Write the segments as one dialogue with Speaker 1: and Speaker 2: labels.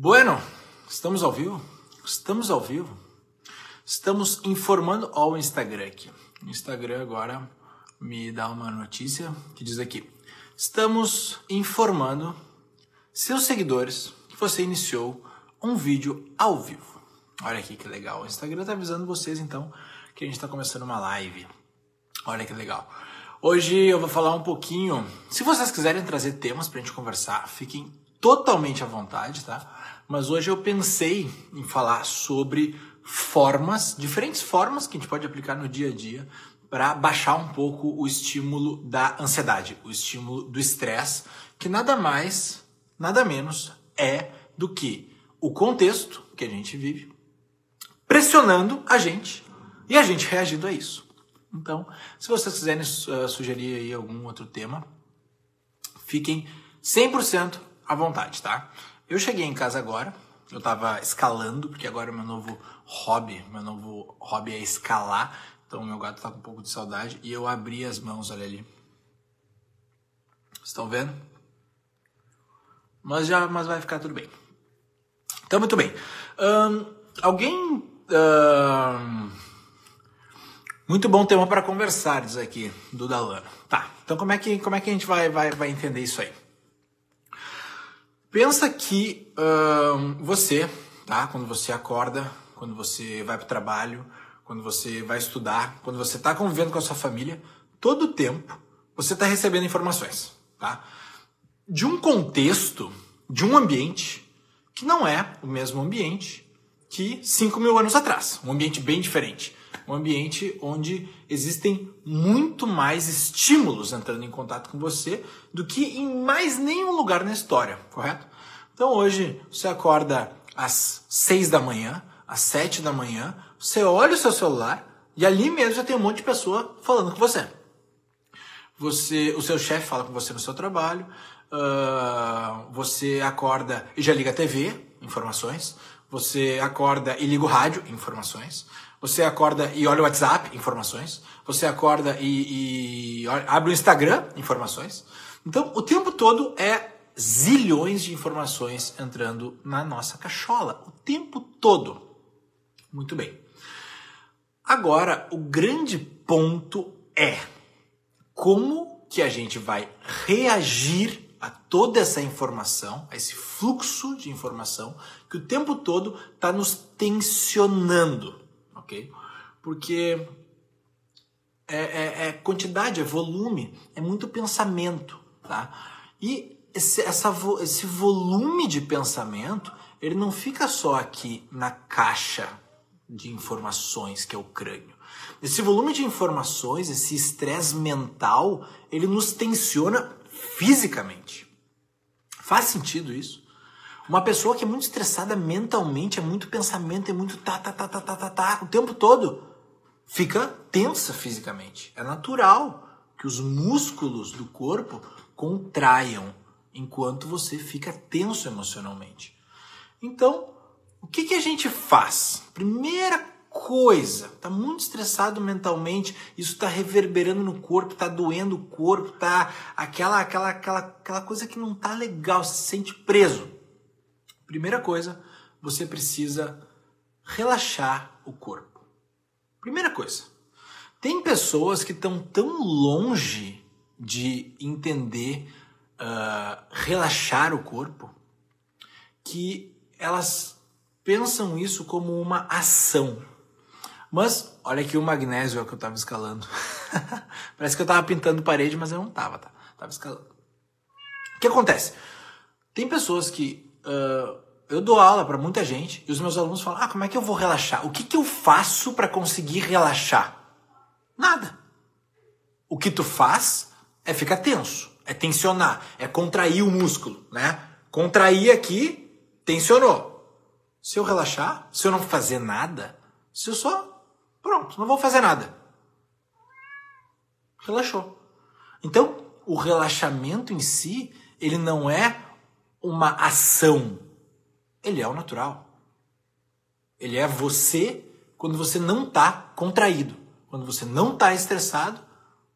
Speaker 1: Bueno, estamos ao vivo? Estamos ao vivo. Estamos informando ao Instagram aqui. O Instagram agora me dá uma notícia que diz aqui: Estamos informando seus seguidores que você iniciou um vídeo ao vivo. Olha aqui que legal. O Instagram está avisando vocês então que a gente está começando uma live. Olha que legal. Hoje eu vou falar um pouquinho. Se vocês quiserem trazer temas para a gente conversar, fiquem totalmente à vontade, tá? Mas hoje eu pensei em falar sobre formas, diferentes formas que a gente pode aplicar no dia a dia para baixar um pouco o estímulo da ansiedade, o estímulo do estresse, que nada mais, nada menos é do que o contexto que a gente vive pressionando a gente e a gente reagindo a isso. Então, se vocês quiserem uh, sugerir aí algum outro tema, fiquem 100% à vontade, tá? Eu cheguei em casa agora, eu tava escalando, porque agora é meu novo hobby, meu novo hobby é escalar. Então meu gato tá com um pouco de saudade e eu abri as mãos, olha ali. Estão vendo? Mas já, mas vai ficar tudo bem. Então muito bem. Um, alguém um, muito bom tema para conversar, diz aqui do Dalano. Tá. Então como é que como é que a gente vai vai, vai entender isso aí? Pensa que uh, você, tá? Quando você acorda, quando você vai para o trabalho, quando você vai estudar, quando você está convivendo com a sua família, todo o tempo você está recebendo informações, tá? De um contexto, de um ambiente que não é o mesmo ambiente que 5 mil anos atrás, um ambiente bem diferente um ambiente onde existem muito mais estímulos entrando em contato com você do que em mais nenhum lugar na história, correto? Então hoje você acorda às 6 da manhã, às 7 da manhã, você olha o seu celular e ali mesmo já tem um monte de pessoa falando com você. Você, o seu chefe fala com você no seu trabalho, uh, você acorda e já liga a TV, informações. Você acorda e liga o rádio, informações. Você acorda e olha o WhatsApp, informações. Você acorda e, e abre o Instagram, informações. Então, o tempo todo é zilhões de informações entrando na nossa cachola. O tempo todo. Muito bem. Agora, o grande ponto é como que a gente vai reagir a toda essa informação, a esse fluxo de informação que o tempo todo está nos tensionando ok? Porque é, é, é, quantidade, é volume, é muito pensamento, tá? E esse, essa, esse volume de pensamento, ele não fica só aqui na caixa de informações que é o crânio. Esse volume de informações, esse estresse mental, ele nos tensiona fisicamente. Faz sentido isso? Uma pessoa que é muito estressada mentalmente, é muito pensamento, é muito tá, tá, tá, tá, tá, tá, tá, o tempo todo, fica tensa fisicamente. É natural que os músculos do corpo contraiam enquanto você fica tenso emocionalmente. Então, o que, que a gente faz? Primeira coisa, tá muito estressado mentalmente, isso está reverberando no corpo, tá doendo o corpo, tá aquela aquela aquela aquela coisa que não tá legal, se sente preso. Primeira coisa, você precisa relaxar o corpo. Primeira coisa. Tem pessoas que estão tão longe de entender uh, relaxar o corpo que elas pensam isso como uma ação. Mas olha aqui o magnésio que eu estava escalando. Parece que eu estava pintando parede, mas eu não estava, tá? Tava escalando. O que acontece? Tem pessoas que uh, eu dou aula para muita gente e os meus alunos falam: ah, como é que eu vou relaxar? O que, que eu faço para conseguir relaxar? Nada. O que tu faz é ficar tenso, é tensionar, é contrair o músculo, né? Contrair aqui, tensionou. Se eu relaxar, se eu não fazer nada, se eu só, pronto, não vou fazer nada. Relaxou. Então, o relaxamento em si, ele não é uma ação. Ele é o natural. Ele é você quando você não está contraído. Quando você não está estressado,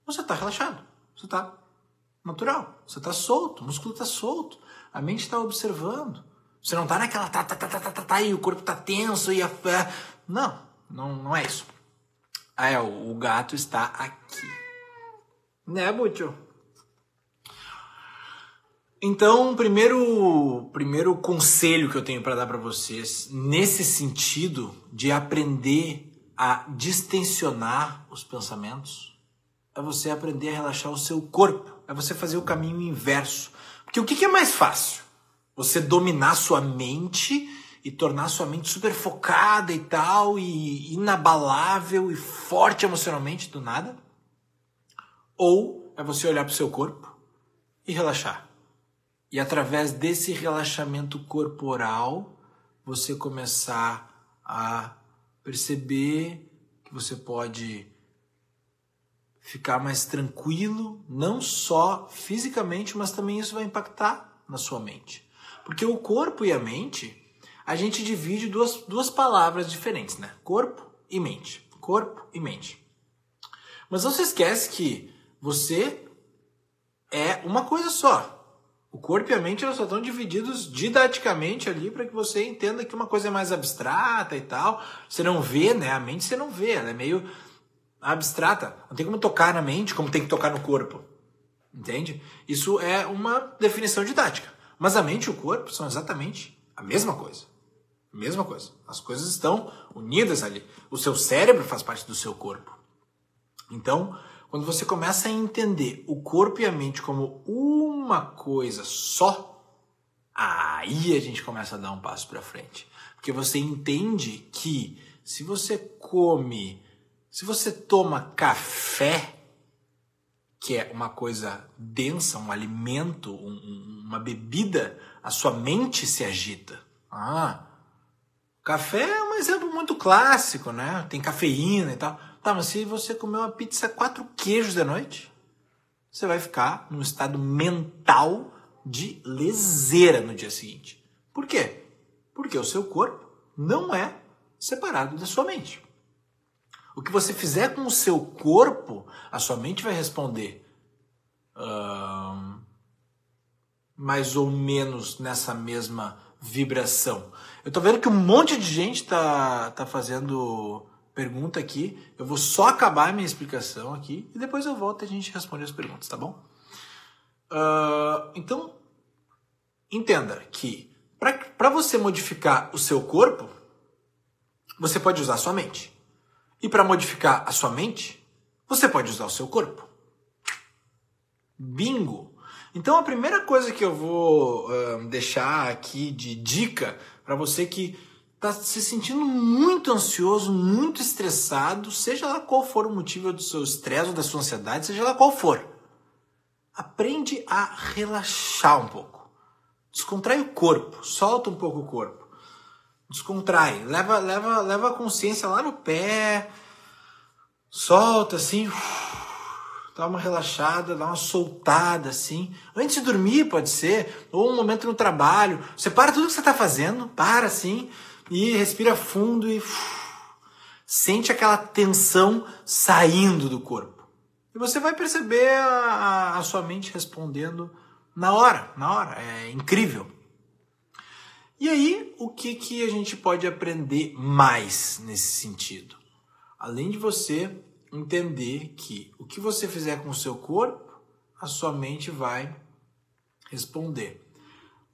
Speaker 1: você está relaxado. Você está natural. Você está solto. O músculo está solto. A mente está observando. Você não tá naquela tá, tá, tá, tá, tá, tá, tá e o corpo tá tenso e a. Não, não, não é isso. Ah, é, o, o gato está aqui. Né, Butio? Então, primeiro, primeiro conselho que eu tenho para dar para vocês nesse sentido de aprender a distensionar os pensamentos é você aprender a relaxar o seu corpo, é você fazer o caminho inverso. Porque o que é mais fácil? Você dominar sua mente e tornar sua mente super focada e tal, e inabalável e forte emocionalmente do nada? Ou é você olhar para o seu corpo e relaxar? E através desse relaxamento corporal, você começar a perceber que você pode ficar mais tranquilo, não só fisicamente, mas também isso vai impactar na sua mente. Porque o corpo e a mente, a gente divide duas, duas palavras diferentes, né? Corpo e mente. Corpo e mente. Mas não se esquece que você é uma coisa só. O corpo e a mente só estão divididos didaticamente ali para que você entenda que uma coisa é mais abstrata e tal. Você não vê, né? A mente você não vê, ela é meio abstrata. Não tem como tocar na mente como tem que tocar no corpo. Entende? Isso é uma definição didática. Mas a mente e o corpo são exatamente a mesma coisa. Mesma coisa. As coisas estão unidas ali. O seu cérebro faz parte do seu corpo. Então, quando você começa a entender o corpo e a mente como uma coisa só, aí a gente começa a dar um passo para frente. Porque você entende que se você come, se você toma café, que é uma coisa densa, um alimento, um, uma bebida, a sua mente se agita. Ah, café é um exemplo muito clássico, né? Tem cafeína e tal. Tá, mas se você comer uma pizza quatro queijos da noite, você vai ficar num estado mental de leseira no dia seguinte. Por quê? Porque o seu corpo não é separado da sua mente. O que você fizer com o seu corpo, a sua mente vai responder uh, mais ou menos nessa mesma vibração. Eu tô vendo que um monte de gente tá, tá fazendo pergunta aqui. Eu vou só acabar a minha explicação aqui e depois eu volto e a gente responde as perguntas, tá bom? Uh, então, entenda que para você modificar o seu corpo, você pode usar a sua mente. E para modificar a sua mente, você pode usar o seu corpo. Bingo! Então a primeira coisa que eu vou uh, deixar aqui de dica para você que está se sentindo muito ansioso, muito estressado, seja lá qual for o motivo do seu estresse ou da sua ansiedade, seja lá qual for, aprende a relaxar um pouco. Descontrai o corpo, solta um pouco o corpo descontrai, leva, leva, leva a consciência lá no pé, solta assim, dá uma relaxada, dá uma soltada assim. Antes de dormir, pode ser, ou um momento no trabalho. Você para tudo que você está fazendo, para assim, e respira fundo e sente aquela tensão saindo do corpo. E você vai perceber a, a sua mente respondendo na hora, na hora. É incrível. E aí, o que, que a gente pode aprender mais nesse sentido? Além de você entender que o que você fizer com o seu corpo, a sua mente vai responder.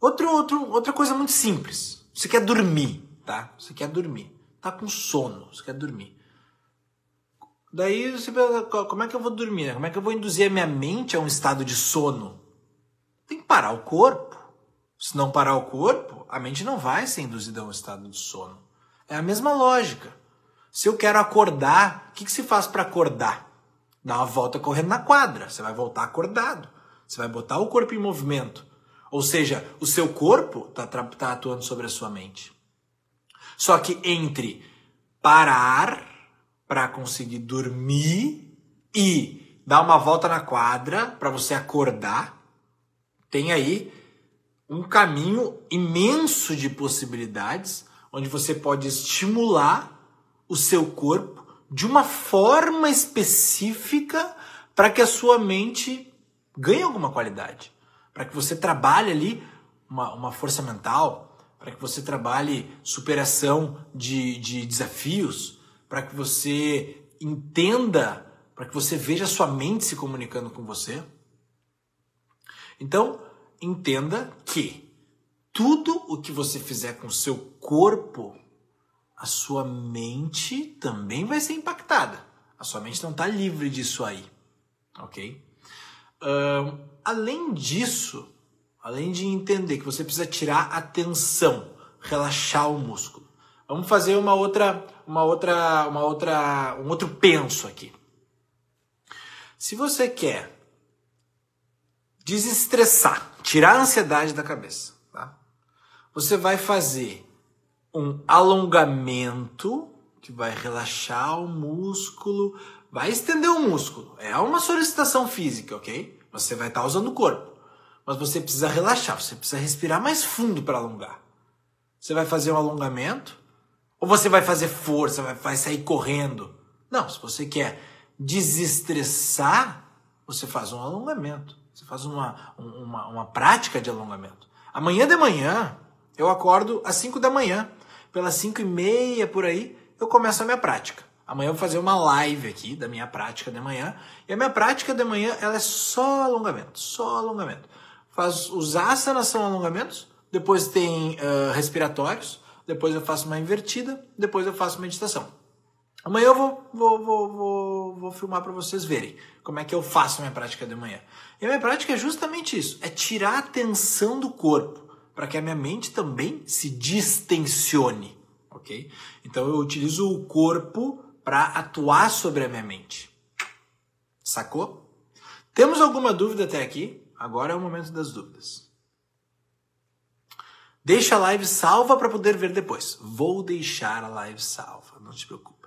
Speaker 1: Outro, outro, outra coisa muito simples. Você quer dormir, tá? Você quer dormir. Tá com sono, você quer dormir. Daí você pensa, como é que eu vou dormir? Como é que eu vou induzir a minha mente a um estado de sono? Tem que parar o corpo. Se não parar o corpo, a mente não vai ser induzida a um estado de sono. É a mesma lógica. Se eu quero acordar, o que, que se faz para acordar? Dá uma volta correndo na quadra. Você vai voltar acordado. Você vai botar o corpo em movimento. Ou seja, o seu corpo está tá atuando sobre a sua mente. Só que entre parar para conseguir dormir e dar uma volta na quadra para você acordar, tem aí um caminho imenso de possibilidades, onde você pode estimular o seu corpo de uma forma específica para que a sua mente ganhe alguma qualidade, para que você trabalhe ali uma, uma força mental, para que você trabalhe superação de, de desafios, para que você entenda, para que você veja a sua mente se comunicando com você. Então, entenda que tudo o que você fizer com o seu corpo, a sua mente também vai ser impactada. A sua mente não está livre disso aí, ok? Além disso, além de entender que você precisa tirar a tensão, relaxar o músculo, vamos fazer uma outra, uma outra, uma outra, um outro penso aqui. Se você quer desestressar, tirar a ansiedade da cabeça, tá? Você vai fazer um alongamento que vai relaxar o músculo, vai estender o músculo. É uma solicitação física, ok? Você vai estar tá usando o corpo. Mas você precisa relaxar, você precisa respirar mais fundo para alongar. Você vai fazer um alongamento? Ou você vai fazer força, vai, vai sair correndo? Não, se você quer desestressar, você faz um alongamento. Você faz uma, uma, uma prática de alongamento. Amanhã de manhã, eu acordo às 5 da manhã. Pelas 5 e meia por aí, eu começo a minha prática. Amanhã eu vou fazer uma live aqui da minha prática de manhã. E a minha prática de manhã ela é só alongamento, só alongamento. Faz, os asanas são alongamentos, depois tem uh, respiratórios, depois eu faço uma invertida, depois eu faço meditação. Amanhã eu vou, vou, vou, vou, vou filmar para vocês verem como é que eu faço a minha prática de manhã. E a minha prática é justamente isso: é tirar a tensão do corpo, para que a minha mente também se distensione. Ok? Então eu utilizo o corpo para atuar sobre a minha mente. Sacou? Temos alguma dúvida até aqui? Agora é o momento das dúvidas. Deixa a live salva para poder ver depois. Vou deixar a live salva, não te preocupe.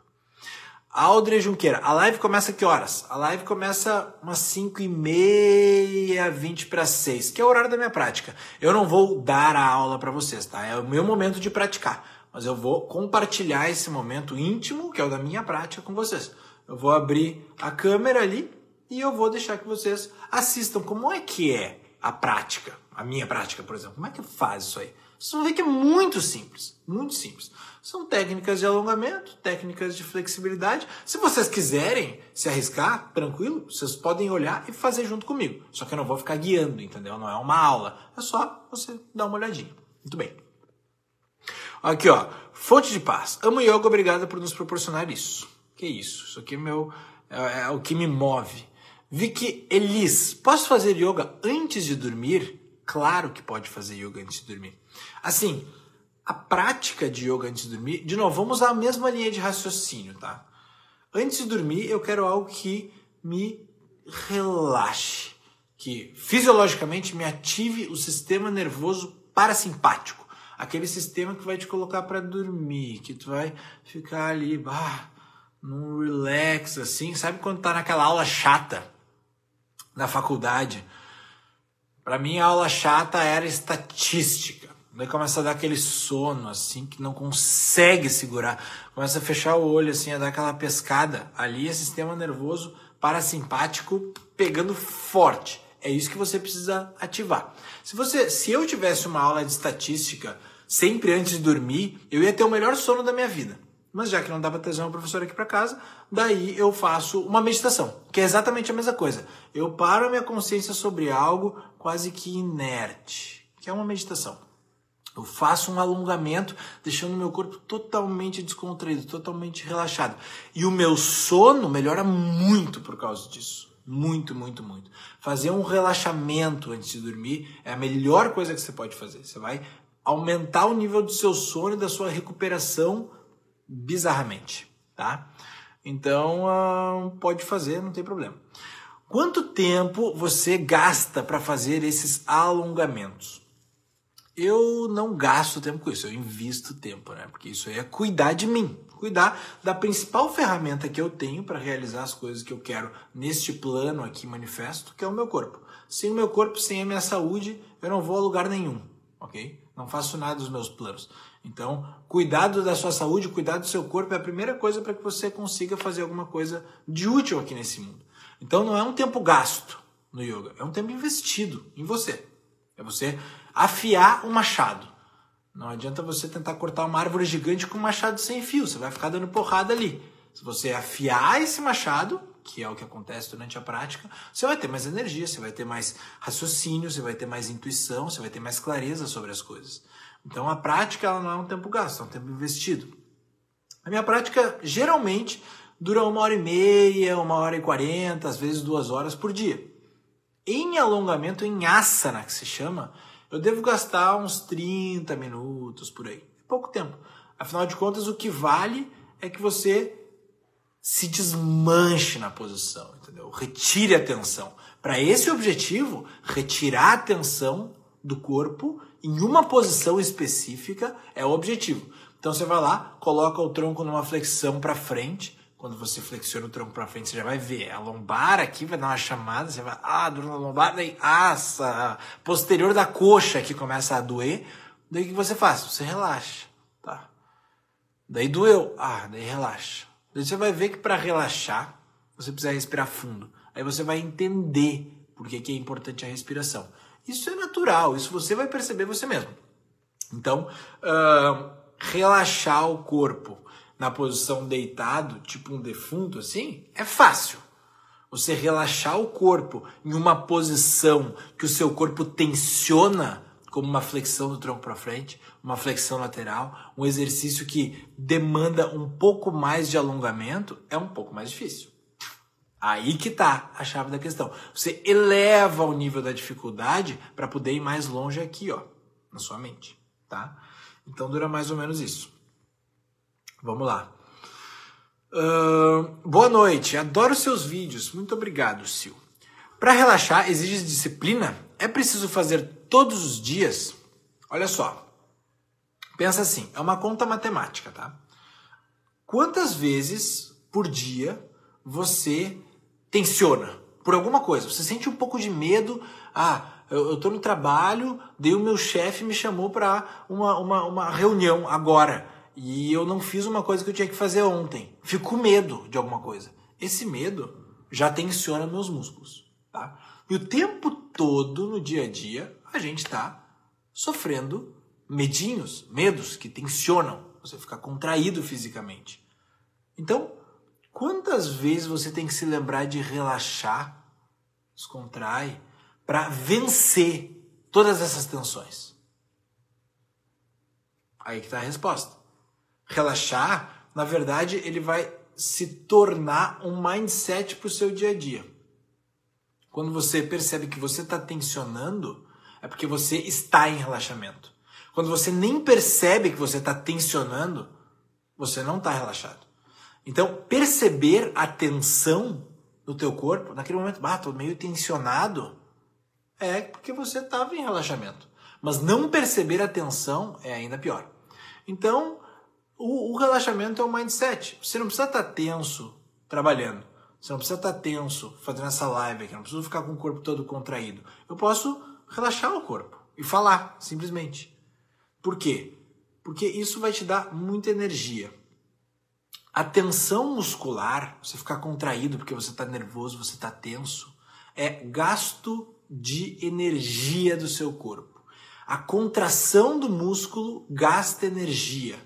Speaker 1: Aldre Junqueira, a live começa que horas? A live começa umas 5 e meia, 20 para 6, que é o horário da minha prática. Eu não vou dar a aula para vocês, tá? É o meu momento de praticar. Mas eu vou compartilhar esse momento íntimo, que é o da minha prática, com vocês. Eu vou abrir a câmera ali e eu vou deixar que vocês assistam como é que é a prática. A minha prática, por exemplo. Como é que faz isso aí? Vocês vão ver que é muito simples. Muito simples. São técnicas de alongamento, técnicas de flexibilidade. Se vocês quiserem se arriscar, tranquilo, vocês podem olhar e fazer junto comigo. Só que eu não vou ficar guiando, entendeu? Não é uma aula. É só você dar uma olhadinha. Muito bem. Aqui, ó. Fonte de paz. Amo yoga, obrigada por nos proporcionar isso. Que isso? Isso aqui é, meu, é, é o que me move. Vicky Elis, posso fazer yoga antes de dormir? Claro que pode fazer yoga antes de dormir. Assim, a prática de yoga antes de dormir, de novo, vamos a mesma linha de raciocínio, tá? Antes de dormir, eu quero algo que me relaxe, que fisiologicamente me ative o sistema nervoso parasimpático, aquele sistema que vai te colocar para dormir, que tu vai ficar ali, bah, num relax assim, sabe quando tá naquela aula chata na faculdade? Para mim a aula chata era estatística. Daí começa a dar aquele sono, assim, que não consegue segurar. Começa a fechar o olho, assim, a dar aquela pescada. Ali é sistema nervoso parasimpático pegando forte. É isso que você precisa ativar. Se você, se eu tivesse uma aula de estatística sempre antes de dormir, eu ia ter o melhor sono da minha vida. Mas já que não dá para trazer uma professora aqui para casa, daí eu faço uma meditação, que é exatamente a mesma coisa. Eu paro a minha consciência sobre algo quase que inerte, que é uma meditação. Eu faço um alongamento, deixando meu corpo totalmente descontraído, totalmente relaxado. E o meu sono melhora muito por causa disso. Muito, muito, muito. Fazer um relaxamento antes de dormir é a melhor coisa que você pode fazer. Você vai aumentar o nível do seu sono e da sua recuperação bizarramente, tá? Então, uh, pode fazer, não tem problema. Quanto tempo você gasta para fazer esses alongamentos? eu não gasto tempo com isso, eu invisto tempo, né? Porque isso aí é cuidar de mim, cuidar da principal ferramenta que eu tenho para realizar as coisas que eu quero neste plano aqui manifesto, que é o meu corpo. Sem o meu corpo, sem a minha saúde, eu não vou a lugar nenhum, ok? Não faço nada dos meus planos. Então, cuidado da sua saúde, cuidar do seu corpo é a primeira coisa para que você consiga fazer alguma coisa de útil aqui nesse mundo. Então, não é um tempo gasto no yoga, é um tempo investido em você. É você afiar o machado. Não adianta você tentar cortar uma árvore gigante com um machado sem fio, você vai ficar dando porrada ali. Se você afiar esse machado, que é o que acontece durante a prática, você vai ter mais energia, você vai ter mais raciocínio, você vai ter mais intuição, você vai ter mais clareza sobre as coisas. Então a prática ela não é um tempo gasto, é um tempo investido. A minha prática geralmente dura uma hora e meia, uma hora e quarenta, às vezes duas horas por dia. Em alongamento, em asana, que se chama, eu devo gastar uns 30 minutos por aí. É pouco tempo. Afinal de contas, o que vale é que você se desmanche na posição, entendeu? Retire a tensão. Para esse objetivo, retirar a tensão do corpo em uma posição específica é o objetivo. Então você vai lá, coloca o tronco numa flexão para frente, quando você flexiona o tronco para frente, você já vai ver a lombar aqui, vai dar uma chamada, você vai, ah, dor na lombar, daí, ah, essa posterior da coxa aqui começa a doer. Daí o que você faz? Você relaxa, tá? Daí doeu, ah, daí relaxa. Você vai ver que para relaxar, você precisa respirar fundo. Aí você vai entender por que, que é importante a respiração. Isso é natural, isso você vai perceber você mesmo. Então, uh, relaxar o corpo na posição deitado, tipo um defunto assim, é fácil. Você relaxar o corpo em uma posição que o seu corpo tensiona, como uma flexão do tronco para frente, uma flexão lateral, um exercício que demanda um pouco mais de alongamento, é um pouco mais difícil. Aí que tá a chave da questão. Você eleva o nível da dificuldade para poder ir mais longe aqui, ó, na sua mente, tá? Então dura mais ou menos isso. Vamos lá. Uh, boa noite, adoro seus vídeos. Muito obrigado, Sil. Para relaxar, exige disciplina? É preciso fazer todos os dias? Olha só. Pensa assim, é uma conta matemática, tá? Quantas vezes por dia você tensiona por alguma coisa? Você sente um pouco de medo? Ah, eu, estou no trabalho, daí o meu chefe me chamou para uma, uma, uma reunião agora e eu não fiz uma coisa que eu tinha que fazer ontem. Fico com medo de alguma coisa. Esse medo já tensiona meus músculos, tá? E o tempo todo no dia a dia a gente está sofrendo medinhos, medos que tensionam. Você fica contraído fisicamente. Então, quantas vezes você tem que se lembrar de relaxar, descontrai, para vencer todas essas tensões? Aí que está a resposta relaxar, na verdade, ele vai se tornar um mindset para o seu dia a dia. Quando você percebe que você está tensionando, é porque você está em relaxamento. Quando você nem percebe que você está tensionando, você não está relaxado. Então, perceber a tensão no teu corpo, naquele momento, ah, tô meio tensionado, é porque você estava em relaxamento. Mas não perceber a tensão é ainda pior. Então, o, o relaxamento é o mindset. Você não precisa estar tenso trabalhando. Você não precisa estar tenso fazendo essa live aqui. Eu não preciso ficar com o corpo todo contraído. Eu posso relaxar o corpo e falar, simplesmente. Por quê? Porque isso vai te dar muita energia. A tensão muscular, você ficar contraído porque você está nervoso, você está tenso, é gasto de energia do seu corpo. A contração do músculo gasta energia.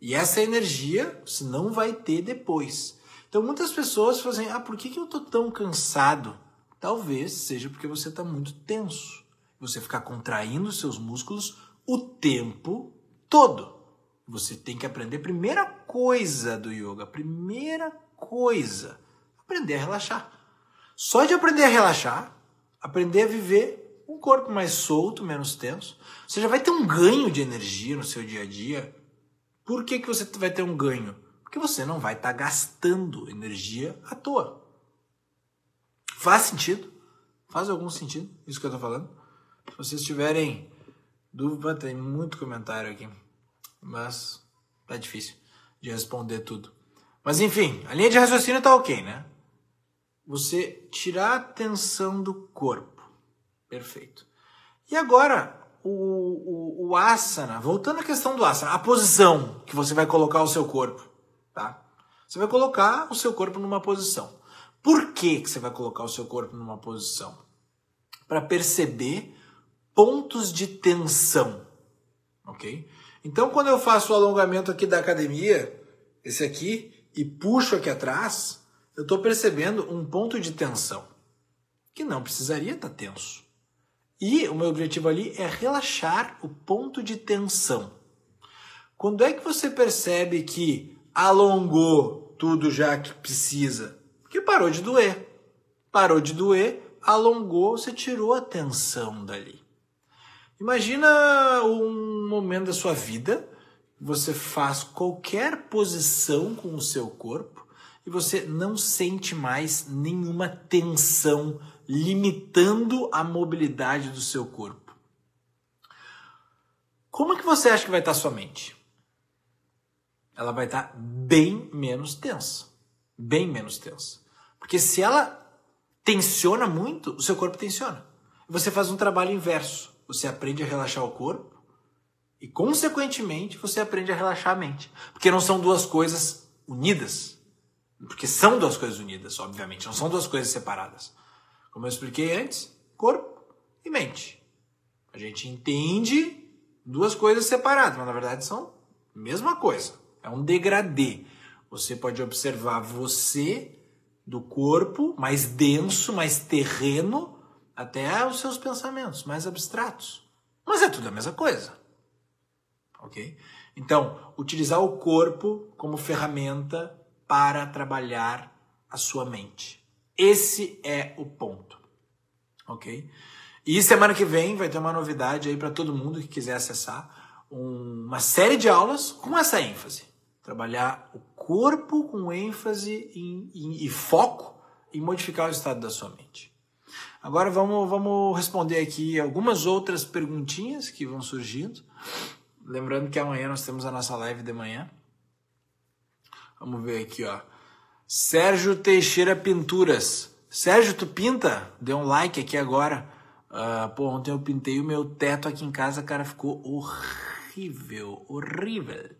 Speaker 1: E essa energia você não vai ter depois. Então muitas pessoas fazem, ah, por que, que eu estou tão cansado? Talvez seja porque você está muito tenso. Você ficar contraindo seus músculos o tempo todo. Você tem que aprender. Primeira coisa do yoga, primeira coisa, aprender a relaxar. Só de aprender a relaxar, aprender a viver um corpo mais solto, menos tenso, você já vai ter um ganho de energia no seu dia a dia por que, que você vai ter um ganho? Porque você não vai estar tá gastando energia à toa. Faz sentido? Faz algum sentido isso que eu estou falando? Se vocês tiverem dúvida, tem muito comentário aqui. Mas tá difícil de responder tudo. Mas enfim, a linha de raciocínio tá ok, né? Você tirar a tensão do corpo. Perfeito. E agora, o, o, o asana, voltando à questão do asana, a posição que você vai colocar o seu corpo, tá? Você vai colocar o seu corpo numa posição. Por que, que você vai colocar o seu corpo numa posição? Para perceber pontos de tensão, ok? Então, quando eu faço o alongamento aqui da academia, esse aqui, e puxo aqui atrás, eu estou percebendo um ponto de tensão que não precisaria estar tá tenso. E o meu objetivo ali é relaxar o ponto de tensão. Quando é que você percebe que alongou tudo já que precisa? Porque parou de doer. Parou de doer, alongou, você tirou a tensão dali. Imagina um momento da sua vida, você faz qualquer posição com o seu corpo e você não sente mais nenhuma tensão limitando a mobilidade do seu corpo. Como é que você acha que vai estar a sua mente? Ela vai estar bem menos tensa. Bem menos tensa. Porque se ela tensiona muito, o seu corpo tensiona. Você faz um trabalho inverso. Você aprende a relaxar o corpo e, consequentemente, você aprende a relaxar a mente. Porque não são duas coisas unidas. Porque são duas coisas unidas, obviamente. Não são duas coisas separadas. Como eu expliquei antes, corpo e mente. A gente entende duas coisas separadas, mas na verdade são a mesma coisa. É um degradê. Você pode observar você do corpo mais denso, mais terreno, até os seus pensamentos mais abstratos. Mas é tudo a mesma coisa. Ok? Então, utilizar o corpo como ferramenta para trabalhar a sua mente. Esse é o ponto, ok? E semana que vem vai ter uma novidade aí para todo mundo que quiser acessar uma série de aulas com essa ênfase. Trabalhar o corpo com ênfase em, em, e foco em modificar o estado da sua mente. Agora vamos, vamos responder aqui algumas outras perguntinhas que vão surgindo. Lembrando que amanhã nós temos a nossa live de manhã. Vamos ver aqui, ó. Sérgio Teixeira Pinturas. Sérgio, tu pinta? Dê um like aqui agora. Uh, pô, ontem eu pintei o meu teto aqui em casa, cara, ficou horrível, horrível.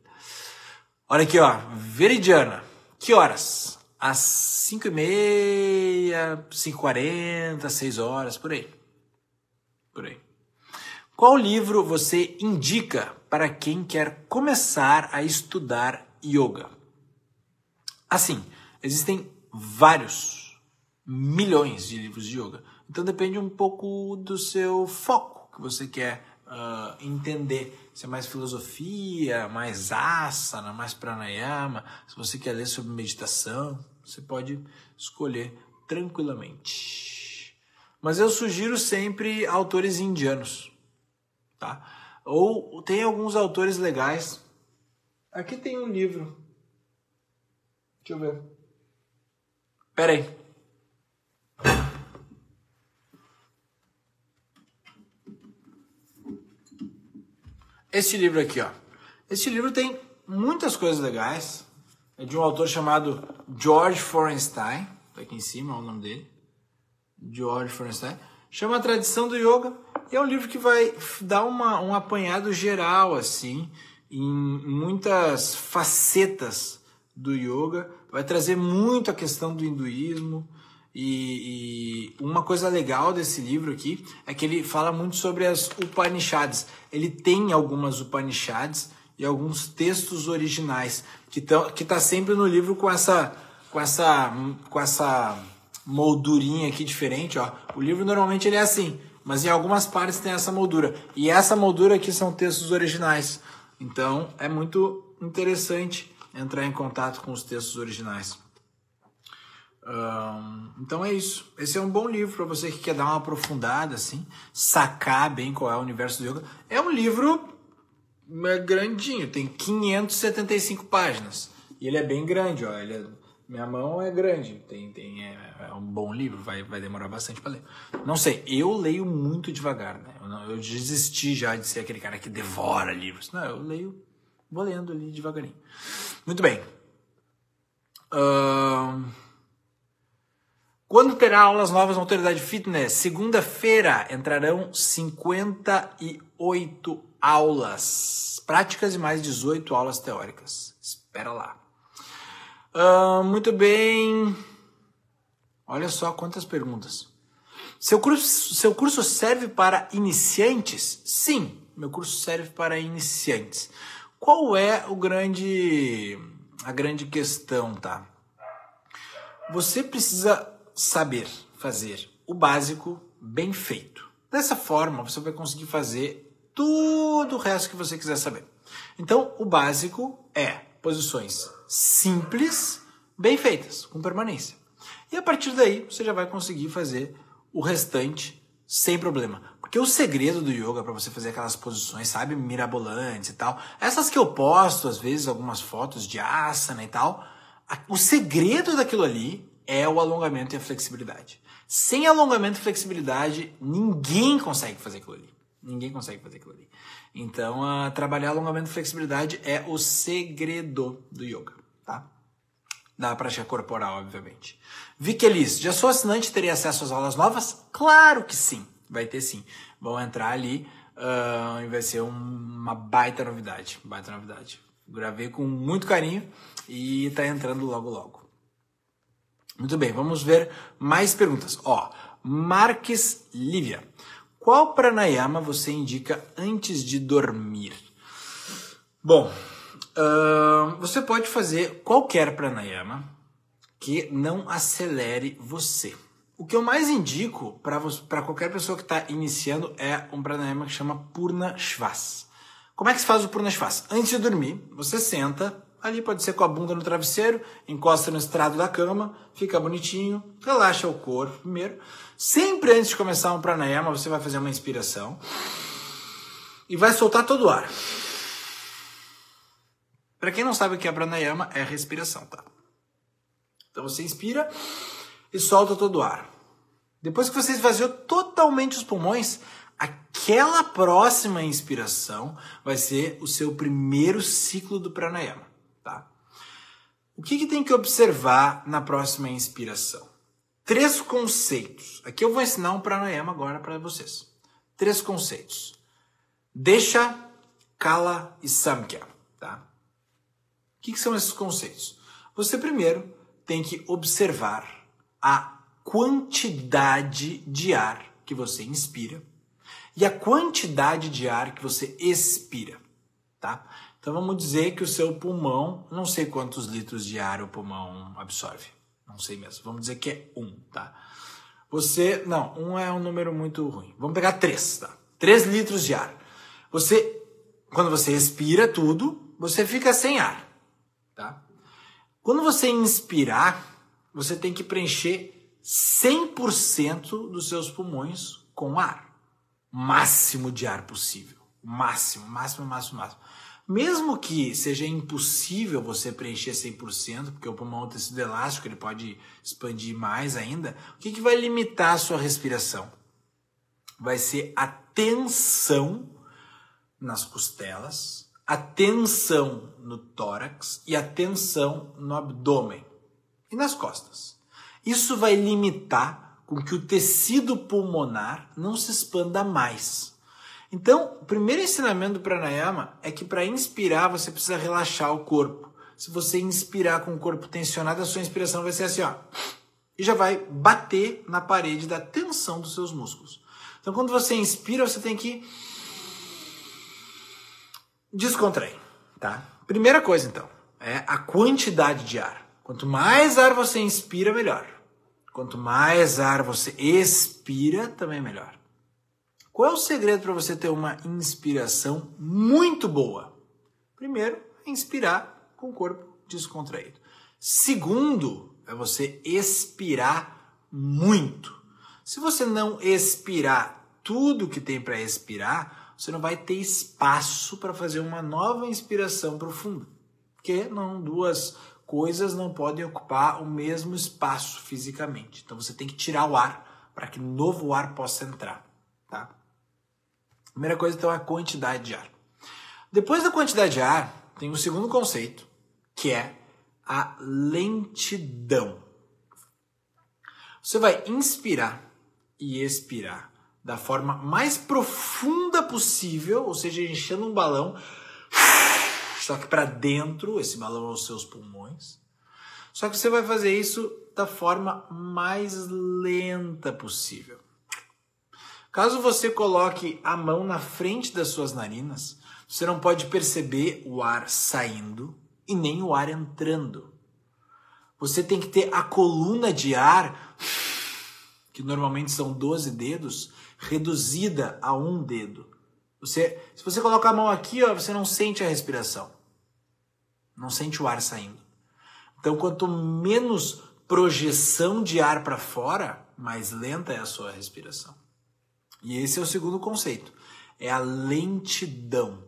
Speaker 1: Olha aqui, ó, Veridiana. Que horas? Às 5 e meia, 5 40 6 horas, por aí. Por aí. Qual livro você indica para quem quer começar a estudar yoga? Assim, Existem vários, milhões de livros de yoga. Então depende um pouco do seu foco que você quer uh, entender. Se é mais filosofia, mais asana, mais pranayama. Se você quer ler sobre meditação, você pode escolher tranquilamente. Mas eu sugiro sempre autores indianos, tá? Ou tem alguns autores legais. Aqui tem um livro. Deixa eu ver. Pera aí. Este livro aqui, ó. Este livro tem muitas coisas legais. É de um autor chamado George Forenstein. Tá aqui em cima é o nome dele. George Forenstein. Chama a Tradição do Yoga. E é um livro que vai dar uma, um apanhado geral, assim, em muitas facetas do yoga vai trazer muito a questão do hinduísmo. E, e, uma coisa legal desse livro aqui é que ele fala muito sobre as Upanishads. Ele tem algumas Upanishads e alguns textos originais que estão que tá sempre no livro com essa com essa com essa moldurinha aqui diferente, ó. O livro normalmente ele é assim, mas em algumas partes tem essa moldura. E essa moldura aqui são textos originais. Então é muito interessante entrar em contato com os textos originais. Um, então é isso. Esse é um bom livro para você que quer dar uma aprofundada, assim, sacar bem qual é o universo do yoga. É um livro é grandinho, tem 575 páginas. E ele é bem grande, ó. Ele é, minha mão é grande, tem, tem, é, é um bom livro, vai, vai demorar bastante para ler. Não sei, eu leio muito devagar, né? Eu, não, eu desisti já de ser aquele cara que devora livros. Não, eu leio, vou lendo ali devagarinho. Muito bem. Uh... Quando terá aulas novas na Autoridade Fitness? Segunda-feira entrarão 58 aulas práticas e mais 18 aulas teóricas. Espera lá. Uh, muito bem. Olha só quantas perguntas. Seu curso, seu curso serve para iniciantes? Sim, meu curso serve para iniciantes. qual é o grande a grande questão, tá? Você precisa saber fazer o básico bem feito. Dessa forma, você vai conseguir fazer tudo o resto que você quiser saber. Então, o básico é posições simples, bem feitas, com permanência. E a partir daí, você já vai conseguir fazer o restante sem problema. Porque o segredo do yoga para você fazer aquelas posições, sabe, mirabolantes e tal, essas que eu posto às vezes algumas fotos de asana e tal, o segredo daquilo ali é o alongamento e a flexibilidade. Sem alongamento e flexibilidade, ninguém consegue fazer aquilo ali. Ninguém consegue fazer aquilo ali. Então, uh, trabalhar alongamento e flexibilidade é o segredo do yoga, tá? Da prática corporal, obviamente. Vicky Elis, já sou assinante teria acesso às aulas novas? Claro que sim, vai ter sim. Vão entrar ali uh, e vai ser um, uma baita novidade. Baita novidade. Gravei com muito carinho e tá entrando logo logo. Muito bem, vamos ver mais perguntas. Ó, Marques Lívia. Qual pranayama você indica antes de dormir? Bom, uh, você pode fazer qualquer pranayama que não acelere você. O que eu mais indico para qualquer pessoa que está iniciando é um pranayama que chama Purna Shvas. Como é que se faz o Purna Shvas? Antes de dormir, você senta, Ali pode ser com a bunda no travesseiro, encosta no estrado da cama, fica bonitinho, relaxa o corpo primeiro. Sempre antes de começar um pranayama, você vai fazer uma inspiração e vai soltar todo o ar. Para quem não sabe o que é pranayama, é respiração, tá? Então você inspira e solta todo o ar. Depois que você esvaziou totalmente os pulmões, aquela próxima inspiração vai ser o seu primeiro ciclo do pranayama. O que, que tem que observar na próxima inspiração? Três conceitos. Aqui eu vou ensinar um pranayama agora para vocês. Três conceitos. Deixa, kala e samkhya. Tá? O que, que são esses conceitos? Você primeiro tem que observar a quantidade de ar que você inspira e a quantidade de ar que você expira, tá? Então vamos dizer que o seu pulmão, não sei quantos litros de ar o pulmão absorve, não sei mesmo. Vamos dizer que é um, tá? Você, não, um é um número muito ruim. Vamos pegar três, tá? Três litros de ar. Você, quando você expira tudo, você fica sem ar, tá? Quando você inspirar, você tem que preencher 100% dos seus pulmões com ar. Máximo de ar possível. Máximo, máximo, máximo, máximo. Mesmo que seja impossível você preencher 100%, porque o pulmão é um tecido elástico, ele pode expandir mais ainda, o que, que vai limitar a sua respiração? Vai ser a tensão nas costelas, a tensão no tórax e a tensão no abdômen e nas costas. Isso vai limitar com que o tecido pulmonar não se expanda mais. Então, o primeiro ensinamento do pranayama é que para inspirar você precisa relaxar o corpo. Se você inspirar com o corpo tensionado, a sua inspiração vai ser assim, ó, e já vai bater na parede da tensão dos seus músculos. Então, quando você inspira, você tem que descontrair, tá? Primeira coisa, então, é a quantidade de ar. Quanto mais ar você inspira, melhor. Quanto mais ar você expira, também melhor. Qual é o segredo para você ter uma inspiração muito boa? Primeiro, é inspirar com o corpo descontraído. Segundo, é você expirar muito. Se você não expirar tudo que tem para expirar, você não vai ter espaço para fazer uma nova inspiração profunda. Porque não duas coisas não podem ocupar o mesmo espaço fisicamente. Então você tem que tirar o ar para que novo ar possa entrar, tá? Primeira coisa, então, é a quantidade de ar. Depois da quantidade de ar, tem o segundo conceito, que é a lentidão. Você vai inspirar e expirar da forma mais profunda possível, ou seja, enchendo um balão, só que para dentro, esse balão aos seus pulmões. Só que você vai fazer isso da forma mais lenta possível. Caso você coloque a mão na frente das suas narinas, Você não pode perceber o ar saindo e nem o ar entrando. Você tem que ter a coluna de ar, que normalmente são 12 dedos, reduzida a um dedo. Você, se você colocar a mão aqui, ó, você não sente a respiração. Não sente o ar saindo. Então, quanto menos projeção de ar para fora, mais lenta é a sua respiração. E esse é o segundo conceito. É a lentidão.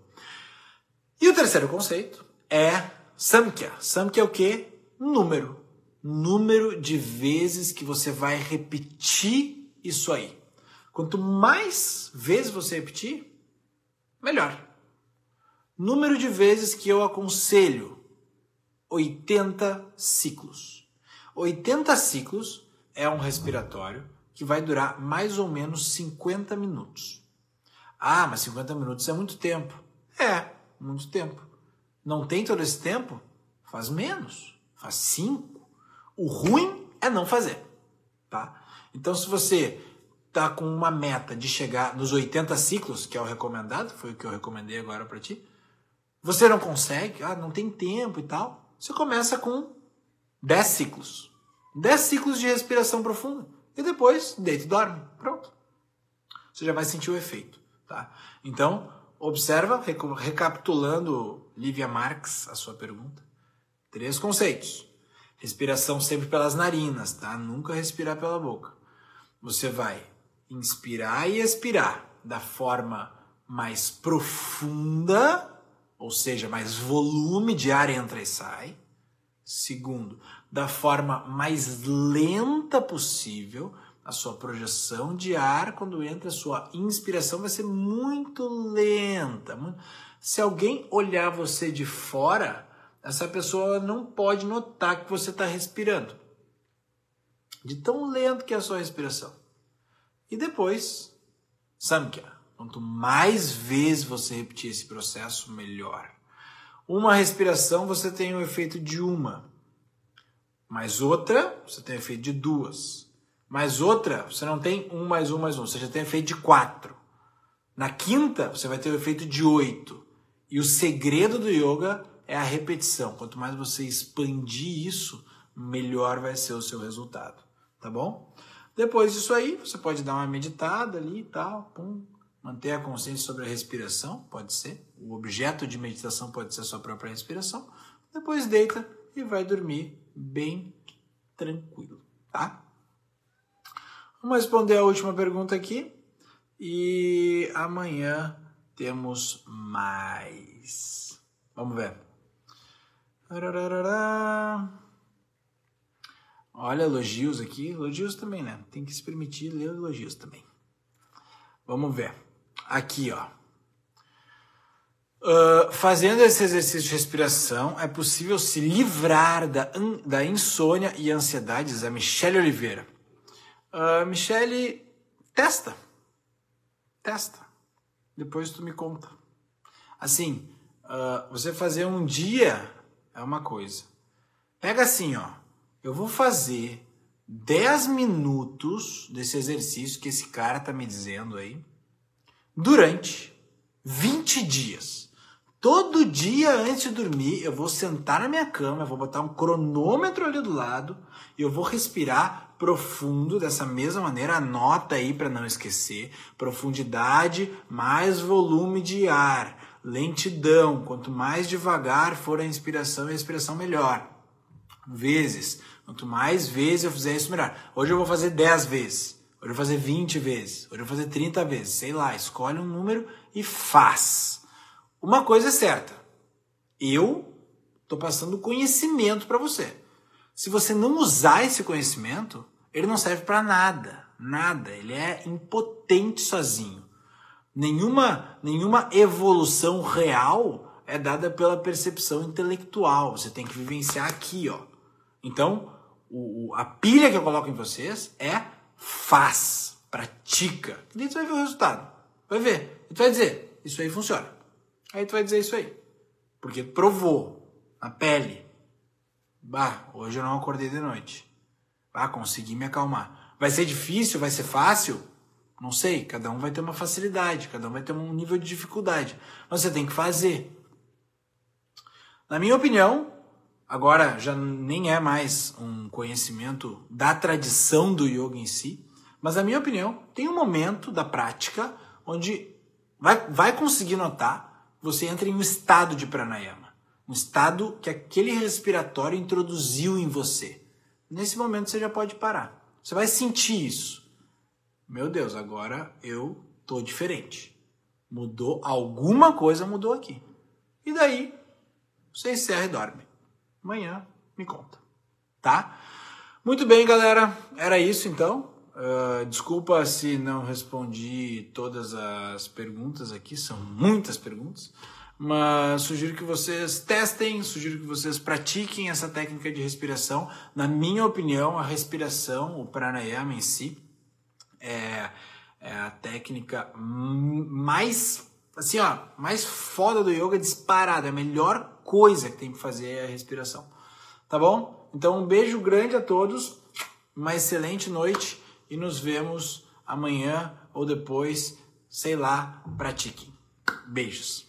Speaker 1: E o terceiro conceito é Samkhya. Samkhya é o quê? Número. Número de vezes que você vai repetir isso aí. Quanto mais vezes você repetir, melhor. Número de vezes que eu aconselho: 80 ciclos. 80 ciclos é um respiratório que vai durar mais ou menos 50 minutos. Ah, mas 50 minutos é muito tempo. É, muito tempo não tem todo esse tempo, faz menos, faz cinco. O ruim é não fazer, tá? Então, se você tá com uma meta de chegar nos 80 ciclos, que é o recomendado, foi o que eu recomendei agora para ti, você não consegue, ah, não tem tempo e tal, você começa com 10 ciclos. 10 ciclos de respiração profunda. E depois deita e dorme. Pronto. Você já vai sentir o efeito, tá? Então, observa, recapitulando Lívia Marx, a sua pergunta. Três conceitos. Respiração sempre pelas narinas, tá? Nunca respirar pela boca. Você vai inspirar e expirar da forma mais profunda, ou seja, mais volume de ar entra e sai. Segundo, da forma mais lenta possível, a sua projeção de ar quando entra, a sua inspiração vai ser muito lenta. Se alguém olhar você de fora, essa pessoa não pode notar que você está respirando. De tão lento que é a sua respiração. E depois, Samkhya. Quanto mais vezes você repetir esse processo, melhor. Uma respiração você tem o efeito de uma, mais outra você tem efeito de duas, mais outra você não tem um mais um mais um, você já tem efeito de quatro. Na quinta você vai ter o efeito de oito. E o segredo do yoga é a repetição. Quanto mais você expandir isso, melhor vai ser o seu resultado, tá bom? Depois disso aí, você pode dar uma meditada ali e tal, pum, manter a consciência sobre a respiração, pode ser. O objeto de meditação pode ser a sua própria respiração. Depois deita e vai dormir bem tranquilo, tá? Vamos responder a última pergunta aqui e amanhã temos mais. Vamos ver. Olha, elogios aqui. Elogios também, né? Tem que se permitir ler elogios também. Vamos ver. Aqui, ó. Uh, fazendo esse exercício de respiração, é possível se livrar da, da insônia e ansiedade, diz a Michele Oliveira. Uh, Michele, testa. Testa. Depois tu me conta. Assim, uh, você fazer um dia é uma coisa. Pega assim, ó. Eu vou fazer 10 minutos desse exercício que esse cara tá me dizendo aí durante 20 dias. Todo dia antes de dormir, eu vou sentar na minha cama, eu vou botar um cronômetro ali do lado e eu vou respirar profundo dessa mesma maneira. Anota aí para não esquecer. Profundidade mais volume de ar. Lentidão. Quanto mais devagar for a inspiração e a expiração, melhor. Vezes. Quanto mais vezes eu fizer isso, melhor. Hoje eu vou fazer 10 vezes. Hoje eu vou fazer 20 vezes. Hoje eu vou fazer 30 vezes. Sei lá, escolhe um número e faz. Uma coisa é certa. Eu estou passando conhecimento para você. Se você não usar esse conhecimento, ele não serve para nada. Nada. Ele é impotente sozinho. Nenhuma, nenhuma evolução real é dada pela percepção intelectual. Você tem que vivenciar aqui, ó. Então, o, a pilha que eu coloco em vocês é faz, pratica. E daí você vai ver o resultado. Vai ver. E tu vai dizer, isso aí funciona. Aí tu vai dizer isso aí. Porque provou na pele. Bah, hoje eu não acordei de noite. Ah, consegui me acalmar. Vai ser difícil? Vai ser fácil? Não sei, cada um vai ter uma facilidade, cada um vai ter um nível de dificuldade. Mas você tem que fazer. Na minha opinião, agora já nem é mais um conhecimento da tradição do yoga em si, mas na minha opinião, tem um momento da prática onde vai, vai conseguir notar, você entra em um estado de pranayama, um estado que aquele respiratório introduziu em você. Nesse momento você já pode parar. Você vai sentir isso. Meu Deus, agora eu tô diferente. Mudou, alguma coisa mudou aqui. E daí, você encerra e dorme. Amanhã me conta, tá? Muito bem, galera. Era isso então. Uh, desculpa se não respondi todas as perguntas aqui, são muitas perguntas, mas sugiro que vocês testem, sugiro que vocês pratiquem essa técnica de respiração. Na minha opinião, a respiração, o pranayama em si, é, é a técnica mais, assim, ó, mais foda do yoga disparada. É a melhor coisa que tem que fazer é a respiração. Tá bom? Então, um beijo grande a todos, uma excelente noite e nos vemos amanhã ou depois, sei lá, pratiquem. Beijos.